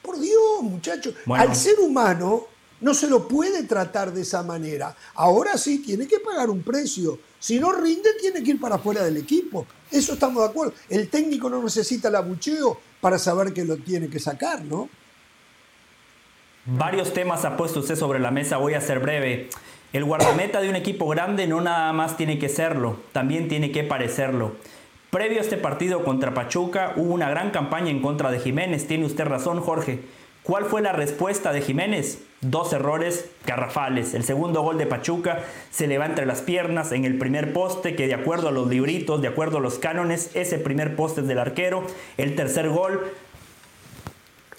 Por Dios, muchachos. Al ser humano no se lo puede tratar de esa manera. Ahora sí, tiene que pagar un precio. Si no rinde, tiene que ir para afuera del equipo. Eso estamos de acuerdo. El técnico no necesita el abucheo para saber que lo tiene que sacar, ¿no? Varios temas ha puesto usted sobre la mesa, voy a ser breve. El guardameta de un equipo grande no nada más tiene que serlo, también tiene que parecerlo. Previo a este partido contra Pachuca hubo una gran campaña en contra de Jiménez. Tiene usted razón, Jorge. ¿Cuál fue la respuesta de Jiménez? Dos errores garrafales. El segundo gol de Pachuca se le va entre las piernas en el primer poste, que de acuerdo a los libritos, de acuerdo a los cánones, ese primer poste es del arquero. El tercer gol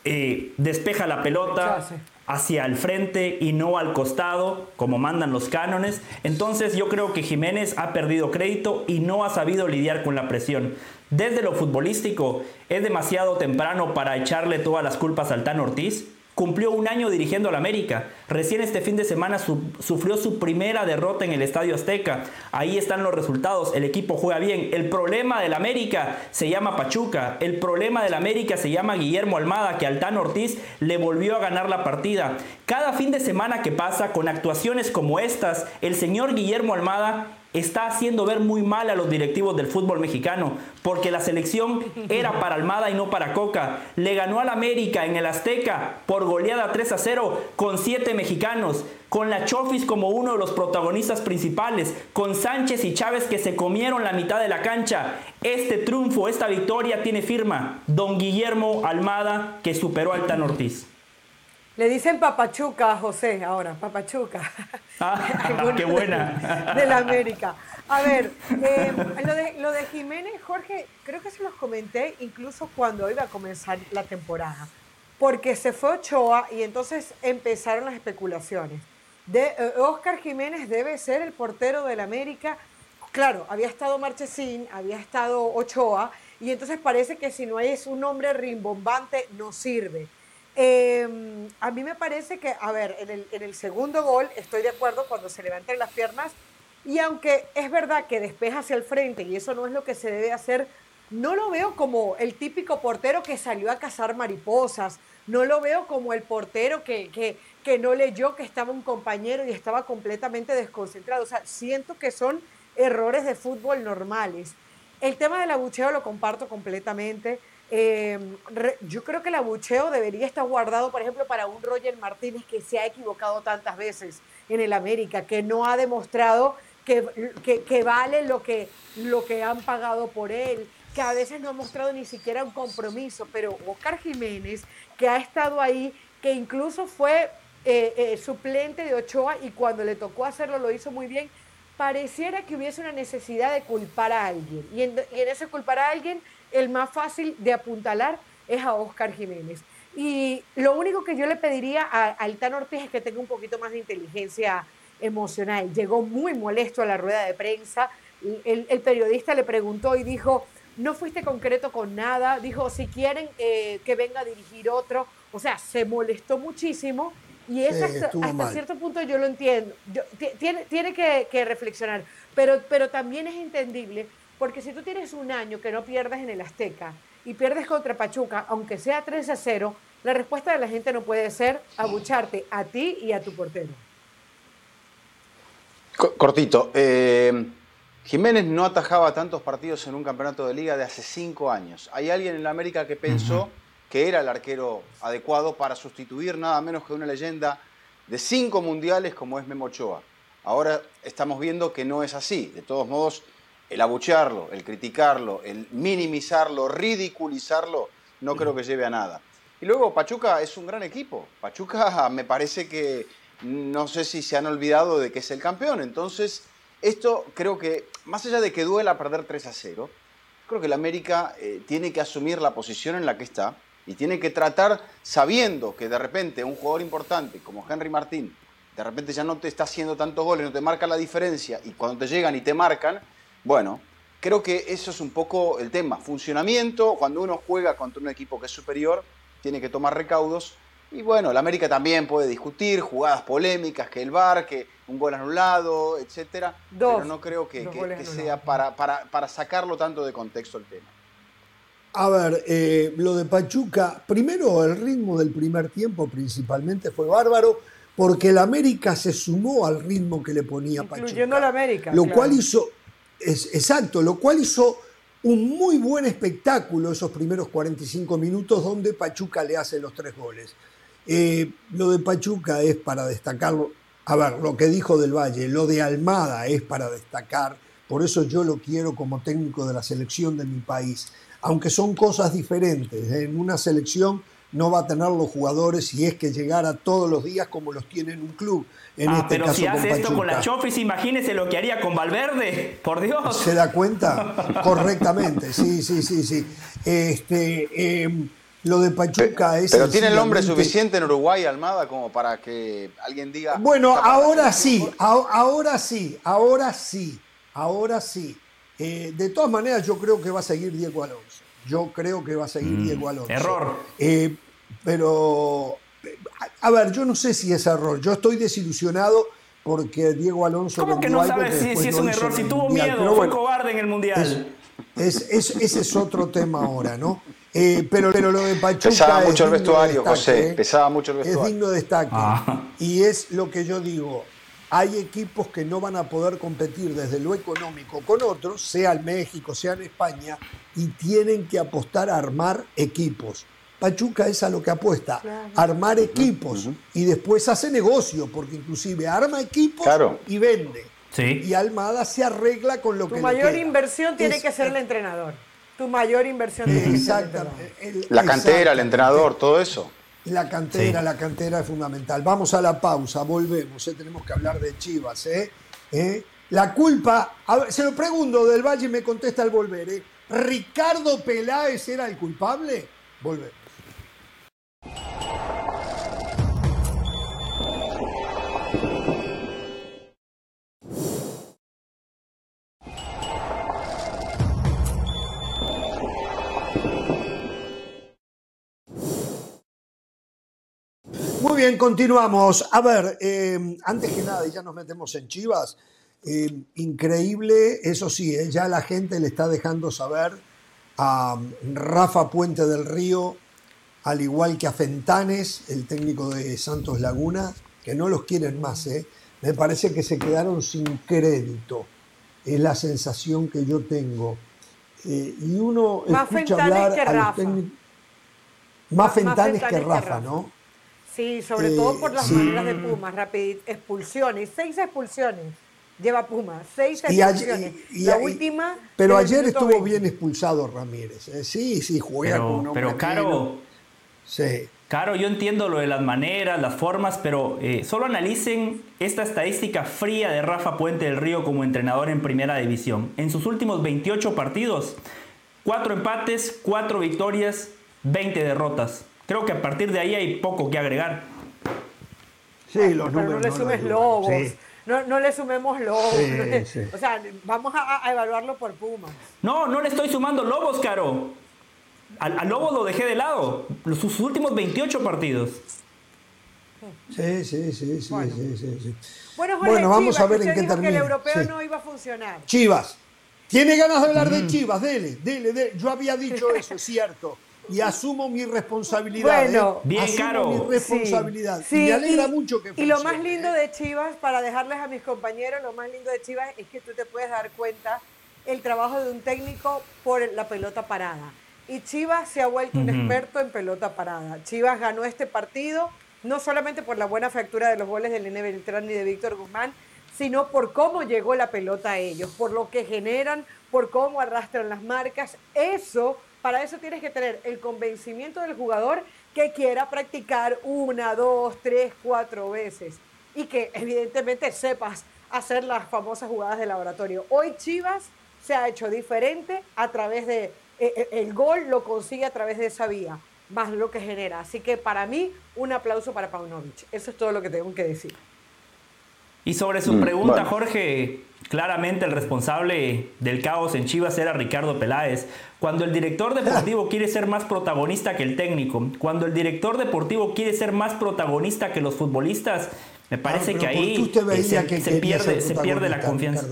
eh, despeja la pelota hacia el frente y no al costado, como mandan los cánones. Entonces yo creo que Jiménez ha perdido crédito y no ha sabido lidiar con la presión. Desde lo futbolístico, ¿es demasiado temprano para echarle todas las culpas al Tan Ortiz? Cumplió un año dirigiendo al América. Recién este fin de semana sufrió su primera derrota en el Estadio Azteca. Ahí están los resultados. El equipo juega bien. El problema del América se llama Pachuca. El problema del América se llama Guillermo Almada, que Altán Ortiz le volvió a ganar la partida. Cada fin de semana que pasa con actuaciones como estas, el señor Guillermo Almada está haciendo ver muy mal a los directivos del fútbol mexicano, porque la selección era para Almada y no para Coca. Le ganó al América en el Azteca por goleada 3 a 0 con 7 mexicanos, con la Chofis como uno de los protagonistas principales, con Sánchez y Chávez que se comieron la mitad de la cancha. Este triunfo, esta victoria tiene firma don Guillermo Almada que superó al Tan Ortiz. Le dicen papachuca José ahora, papachuca. Ah, qué buena. De la América. A ver, eh, lo, de, lo de Jiménez, Jorge, creo que se los comenté incluso cuando iba a comenzar la temporada. Porque se fue Ochoa y entonces empezaron las especulaciones. De, eh, Oscar Jiménez debe ser el portero del América. Claro, había estado Marchesín, había estado Ochoa, y entonces parece que si no es un nombre rimbombante, no sirve. Em, a mí me parece que, a ver, en el, segundo gol estoy de acuerdo cuando se levantan las piernas y aunque es verdad que despeja hacia el frente y eso no es lo que se debe hacer, no lo veo como el típico portero que salió a cazar mariposas, no lo veo como el portero que, que, que no leyó que estaba un compañero y estaba completamente desconcentrado. O sea, siento que son errores de fútbol normales. El tema del abucheo lo comparto completamente. Eh, yo creo que el abucheo debería estar guardado, por ejemplo, para un Roger Martínez que se ha equivocado tantas veces en el América, que no ha demostrado que, que, vale lo que, lo que han pagado por él, que a veces no ha mostrado ni siquiera un compromiso, pero Oscar Jiménez, que ha estado ahí, que incluso fue eh, eh, suplente de Ochoa y cuando le tocó hacerlo lo hizo muy bien, pareciera que hubiese una necesidad de culpar a alguien. Y en, y en ese culpar a alguien el más fácil de apuntalar es a Oscar Jiménez. Y lo único que yo le pediría a, Altan Ortiz es que tenga un poquito más de inteligencia emocional. Llegó muy molesto a la rueda de prensa. El, periodista le preguntó y dijo, no fuiste concreto con nada, dijo, si quieren eh, que venga a dirigir otro, o sea, se molestó muchísimo y eso hasta, cierto punto yo lo entiendo, tiene, tiene que, reflexionar, pero, pero también es entendible, porque si tú tienes un año que no pierdas en el Azteca y pierdes contra Pachuca, aunque sea 3 a 0, la respuesta de la gente no puede ser abucharte a ti y a tu portero. Cortito, eh, Jiménez no atajaba tantos partidos en un campeonato de liga de hace cinco años. ¿Hay alguien en la América que pensó que era el arquero adecuado para sustituir nada menos que una leyenda de cinco mundiales como es Memo Ochoa? Ahora estamos viendo que no es así. De todos modos, el abuchearlo, el criticarlo, el minimizarlo, ridiculizarlo, no creo que lleve a nada. Y luego Pachuca es un gran equipo. Pachuca me parece que no sé si se han olvidado de que es el campeón. Entonces, esto creo que, más allá de que duela perder 3 a 0, creo que el América eh, tiene que asumir la posición en la que está y tiene que tratar, sabiendo que de repente un jugador importante como Henry Martín, de repente ya no te está haciendo tantos goles, no te marca la diferencia y cuando te llegan y te marcan, bueno, creo que eso es un poco el tema. Funcionamiento, cuando uno juega contra un equipo que es superior, tiene que tomar recaudos y bueno, la América también puede discutir jugadas polémicas, que el VAR, que un gol anulado, etcétera. pero no creo que, sea para, para, sacarlo tanto de contexto el tema. A ver, eh, lo de Pachuca, primero el ritmo del primer tiempo principalmente fue bárbaro, porque el América se sumó al ritmo que le ponía Pachuca. Incluyendo la América. Lo cual hizo, es, exacto, lo cual hizo un muy buen espectáculo esos primeros 45 minutos donde Pachuca le hace los tres goles. Eh, lo de Pachuca es para destacarlo. A ver, lo que dijo del Valle, lo de Almada es para destacar. Por eso yo lo quiero como técnico de la selección de mi país. Aunque son cosas diferentes. ¿eh? En una selección no va a tener los jugadores si es que llegara todos los días como los tiene en un club. En ah, este pero si hace esto con la Chofis, imagínese lo que haría con Valverde, por Dios. ¿Se da cuenta? Correctamente, sí, sí, sí, sí. Este, em, lo de Pachuca es. Pero tiene el nombre suficiente en Uruguay, Almada, como para que alguien diga. Bueno, ahora sí, ahora sí, ahora sí, ahora sí. Eh, de todas maneras, yo creo que va a seguir Diego Alonso. Yo creo que va a seguir mm, Diego Alonso. Error. Eh, pero, a ver, yo no sé si es error. Yo estoy desilusionado porque Diego Alonso. ¿Cómo que no sabes si, es un error? Si tuvo miedo, fue cobarde en el mundial. ese es otro tema ahora, ¿no? Eh, pero, pero lo de Pachuca. Pesaba mucho el vestuario, José. ¿eh? Pesaba mucho el vestuario. Es digno de destaque. Ah. Y es lo que yo digo. Hay equipos que no van a poder competir desde lo económico con otros, sea en México, sea en España, y tienen que apostar a armar equipos. Pachuca es a lo que apuesta, armar equipos y después hace negocio, porque inclusive arma equipos y vende. Y Almada se arregla con lo que mayor inversión tiene que ser el entrenador tu mayor inversión. Exactamente. La cantera, el entrenador, todo eso. La cantera, la cantera es fundamental. Vamos a la pausa, volvemos. ¿eh? Tenemos que hablar de Chivas. ¿eh? ¿Eh? La culpa, se lo pregunto del Valle y me contesta al volver. ¿eh? ¿Ricardo Peláez era el culpable? Volvemos. Muy bien, continuamos. A ver, eh, antes que nada, ya nos metemos en Chivas, eh, increíble, eso sí, eh, ya la gente le está dejando saber a Rafa Puente del Río, al igual que a Fentanes, el técnico de Santos Laguna, que no los quieren más. Me parece que se quedaron sin crédito. Es la sensación que yo tengo. y uno más escucha hablar que Rafa. Más, Fentanes, que Rafa, ¿no? Sí, sobre todo por las maneras de Pumas, rapid, expulsiones, seis expulsiones lleva Pumas, seis expulsiones. la última. Pero ayer estuvo bien expulsado Ramírez. ¿eh? Sí, sí, juega pero, con Pero Caro. Sí. Caro, yo entiendo lo de las maneras, las formas, pero eh, solo analicen esta estadística fría de Rafa Puente del Río como entrenador en primera división. En sus últimos 28 partidos, cuatro empates, cuatro victorias, 20 derrotas. Creo que a partir de ahí hay poco que agregar. Sí, los números. no le sumes lobos. no, no le sumemos lobos. O sea, vamos a, evaluarlo por Pumas. No, no le estoy sumando lobos, Caro. Al, al lobo lo dejé de lado. Sus últimos 28 partidos. Sí, sí, sí, sí, bueno. sí, sí, Bueno, vamos a ver en qué termina. que el europeo no iba a funcionar. Chivas. Tiene ganas de hablar de mm. Chivas, dele, dele, dele. Yo había dicho eso, es cierto. Y asumo mi responsabilidad. Bueno, ¿eh? bien asumo caro. mi responsabilidad. y me alegra mucho que funcione. Y lo más lindo ¿eh? de Chivas, para dejarles a mis compañeros, lo más lindo de Chivas es que tú te puedes dar cuenta el trabajo de un técnico por la pelota parada. Y Chivas se ha vuelto un experto en pelota parada. Chivas ganó este partido no solamente por la buena factura de los goles de Nene Beltrán y de Víctor Guzmán, sino por cómo llegó la pelota a ellos, por lo que generan, por cómo arrastran las marcas. Eso, para eso tienes que tener el convencimiento del jugador que quiera practicar una, dos, tres, cuatro veces y que evidentemente sepas hacer las famosas jugadas de laboratorio. Hoy Chivas se ha hecho diferente a través de, eh, eh, el gol lo consigue a través de esa vía más lo que genera. Así que para mí, un aplauso para Paunovic. Eso es todo lo que tengo que decir. Y sobre su mm, pregunta, Jorge, claramente el responsable del caos en Chivas era Ricardo Peláez. Cuando el director deportivo quiere ser más protagonista que el técnico, cuando el director deportivo quiere ser más protagonista que los futbolistas, me parece ah, que ahí se, pierde, se pierde la confianza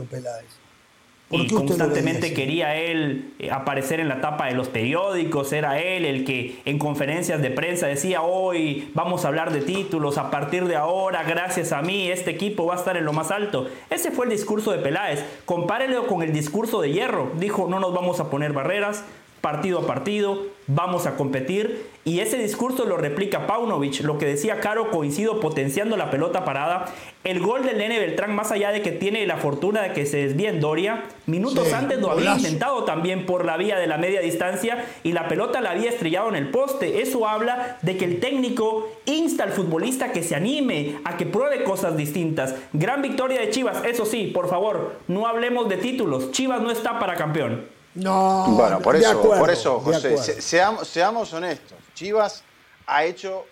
y constantemente quería él eh, aparecer en la tapa de los periódicos, era él el que en conferencias de prensa decía hoy vamos a hablar de títulos, a partir de ahora, gracias a mí, este equipo va a estar en lo más alto. Ese fue el discurso de Peláez, compárelo con el discurso de Hierro, dijo no nos vamos a poner barreras, partido a partido, vamos a competir. Y ese discurso lo replica Paunovic, lo que decía Caro, coincido potenciando la pelota parada. El gol del Nene Beltrán, más allá de que tiene la fortuna de que se desvíe en Doria, minutos antes lo había intentado también por la vía de la media distancia y la pelota la había estrellado en el poste. Eso habla de que el técnico insta al futbolista que se anime, a que pruebe cosas distintas. Gran victoria de Chivas, eso sí, por favor, no hablemos de títulos. Chivas no está para campeón. No, bueno, por eso, por eso, José, seamos, seamos honestos. Chivas ha hecho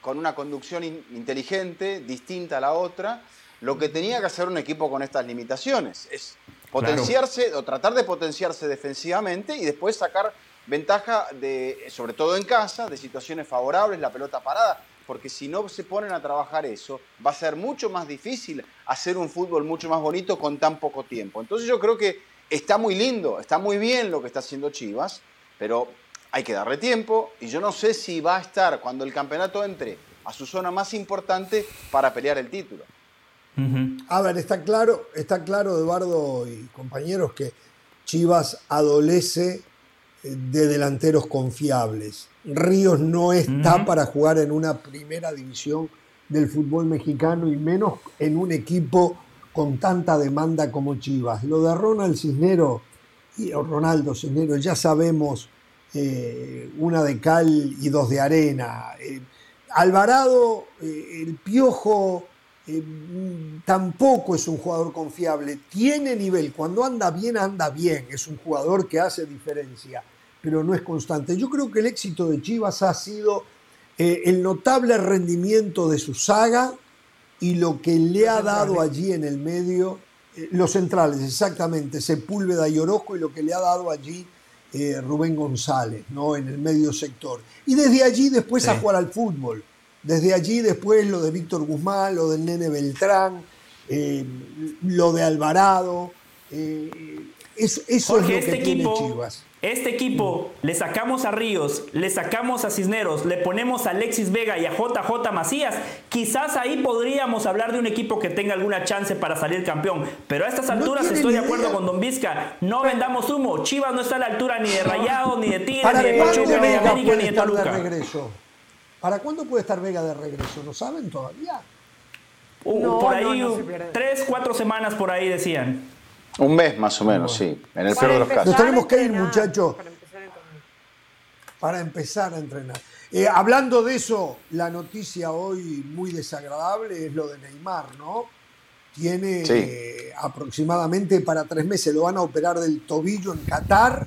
con una conducción inteligente, distinta a la otra, lo que tenía que hacer un equipo con estas limitaciones. Es potenciarse o tratar de potenciarse defensivamente y después sacar ventaja, de, sobre todo en casa, de situaciones favorables, la pelota parada. Porque si no se ponen a trabajar eso, va a ser mucho más difícil hacer un fútbol mucho más bonito con tan poco tiempo. Entonces yo creo que está muy lindo, está muy bien lo que está haciendo Chivas, pero hay que darle tiempo y yo no sé si va a estar cuando el campeonato entre a su zona más importante para pelear el título. A ver, está claro, está claro, Eduardo y compañeros, que Chivas adolece eh, de delanteros confiables. Ríos no está para jugar en una primera división del fútbol mexicano y menos en un equipo con tanta demanda como Chivas. Lo de Ronald Cisnero y Ronaldo Cisnero ya sabemos eh, una de cal y dos de arena. Eh, Alvarado, eh, el Piojo, tampoco es un jugador confiable. Tiene nivel, cuando anda bien, anda bien. Es un jugador que hace diferencia, pero no es constante. Yo creo que el éxito de Chivas ha sido el notable rendimiento de su saga, y lo que le ha dado allí en el medio, eh, los centrales, exactamente, Sepúlveda y Orozco, y lo que le ha dado allí eh, Rubén González, ¿no? En el medio sector. Y desde allí después a jugar al fútbol. Desde allí después lo de Víctor Guzmán, lo del Nene Beltrán, eh, lo de Alvarado. Eso, es lo que este tiene Chivas. Este equipo le sacamos a Ríos, le sacamos a Cisneros, le ponemos a Alexis Vega y a JJ Macías. Quizás ahí podríamos hablar de un equipo que tenga alguna chance para salir campeón. Pero a estas alturas estoy de acuerdo con Don Vizca. No vendamos humo. Chivas no está a la altura ni de Rayados, ni de Tigres, ni de Pachuca, ni de América, ni de Toluca. ¿Para cuándo puede estar Vega de regreso? ¿No saben todavía? Uh, por ahí, tres, cuatro semanas por ahí decían. Un mes más o menos, sí, en el peor de los casos. Nos tenemos que ir, muchachos. Para empezar a entrenar. Eh, hablando de eso, la noticia hoy muy desagradable es lo de Neymar, ¿no? Tiene eh, aproximadamente para tres meses, lo van a operar del tobillo en Qatar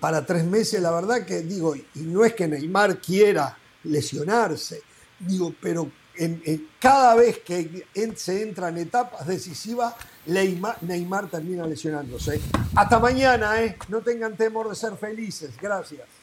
para tres meses, la verdad que digo, y no es que Neymar quiera lesionarse, digo, pero cada vez que se entra en etapas decisivas, Neymar, termina lesionándose. Hasta mañana, ¿eh? No tengan temor de ser felices. Gracias.